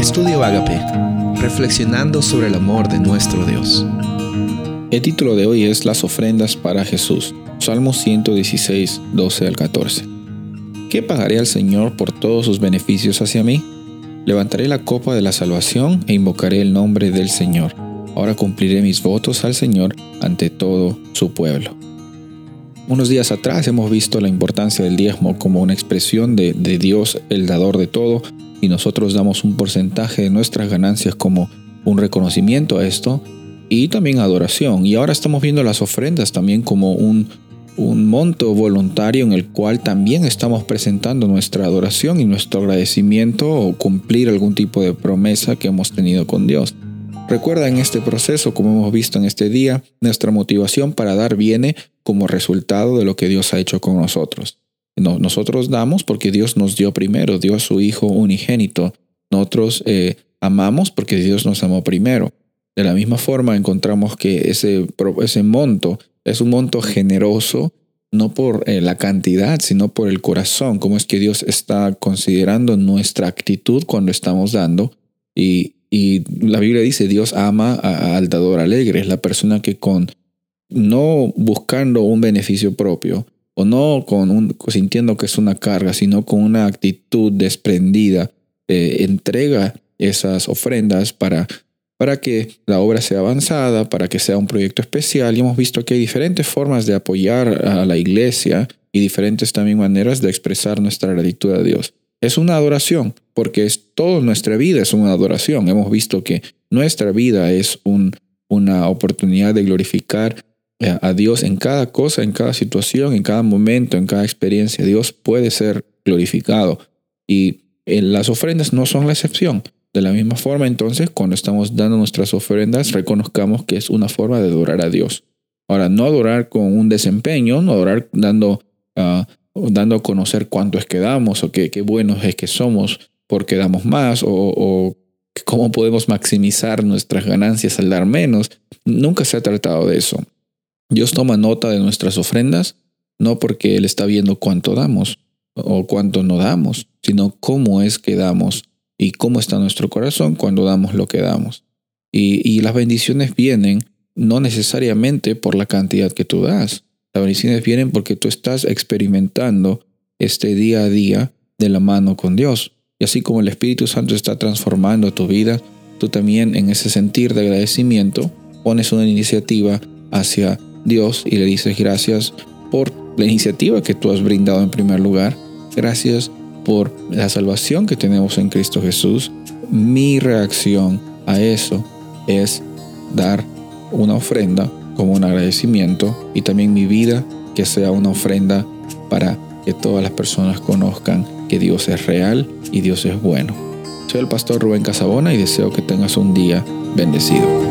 Estudio Agape, reflexionando sobre el amor de nuestro Dios. El título de hoy es Las ofrendas para Jesús, Salmo 116, 12 al 14. ¿Qué pagaré al Señor por todos sus beneficios hacia mí? Levantaré la copa de la salvación e invocaré el nombre del Señor. Ahora cumpliré mis votos al Señor ante todo su pueblo. Unos días atrás hemos visto la importancia del diezmo como una expresión de, Dios, el dador de todo, y nosotros damos un porcentaje de nuestras ganancias como un reconocimiento a esto y también adoración. Y ahora estamos viendo las ofrendas también como un monto voluntario en el cual también estamos presentando nuestra adoración y nuestro agradecimiento o cumplir algún tipo de promesa que hemos tenido con Dios. Recuerda en este proceso, como hemos visto en este día, nuestra motivación para dar viene como resultado de lo que Dios ha hecho con nosotros. nosotros damos porque Dios nos dio primero, dio a su Hijo unigénito. Nosotros eh, amamos porque Dios nos amó primero. De la misma forma encontramos que ese, monto es un monto generoso, no por eh, la cantidad, sino por el corazón, cómo es que Dios está considerando nuestra actitud cuando estamos dando. Y, y la Biblia dice, Dios ama al dador alegre, es la persona que con no buscando un beneficio propio o no con un, sintiendo que es una carga, sino con una actitud desprendida, eh, entrega esas ofrendas para, para que la obra sea avanzada, para que sea un proyecto especial. Y hemos visto que hay diferentes formas de apoyar a la iglesia y diferentes también maneras de expresar nuestra gratitud a Dios. Es una adoración, porque es toda nuestra vida es una adoración. Hemos visto que nuestra vida es un, una oportunidad de glorificar a Dios en cada cosa, en cada situación, en cada momento, en cada experiencia. Dios puede ser glorificado y eh, las ofrendas no son la excepción. De la misma forma, entonces, cuando estamos dando nuestras ofrendas, reconozcamos que es una forma de adorar a Dios. Ahora, no adorar con un desempeño, no adorar dando, ah, dando a conocer cuánto es que damos o qué, qué buenos es que somos porque damos más o, cómo podemos maximizar nuestras ganancias al dar menos. Nunca se ha tratado de eso. Dios toma nota de nuestras ofrendas, no porque Él está viendo cuánto damos o cuánto no damos, sino cómo es que damos y cómo está nuestro corazón cuando damos lo que damos. Y, las bendiciones vienen no necesariamente por la cantidad que tú das. Las bendiciones vienen porque tú estás experimentando este día a día de la mano con Dios. Y así como el Espíritu Santo está transformando tu vida, tú también en ese sentir de agradecimiento pones una iniciativa hacia Dios y le dices gracias por la iniciativa que tú has brindado en primer lugar. Gracias por la salvación que tenemos en Cristo Jesús. Mi reacción a eso es dar una ofrenda como un agradecimiento y también mi vida que sea una ofrenda para que todas las personas conozcan que Dios es real y Dios es bueno. Soy el pastor Rubén Casabona y deseo que tengas un día bendecido.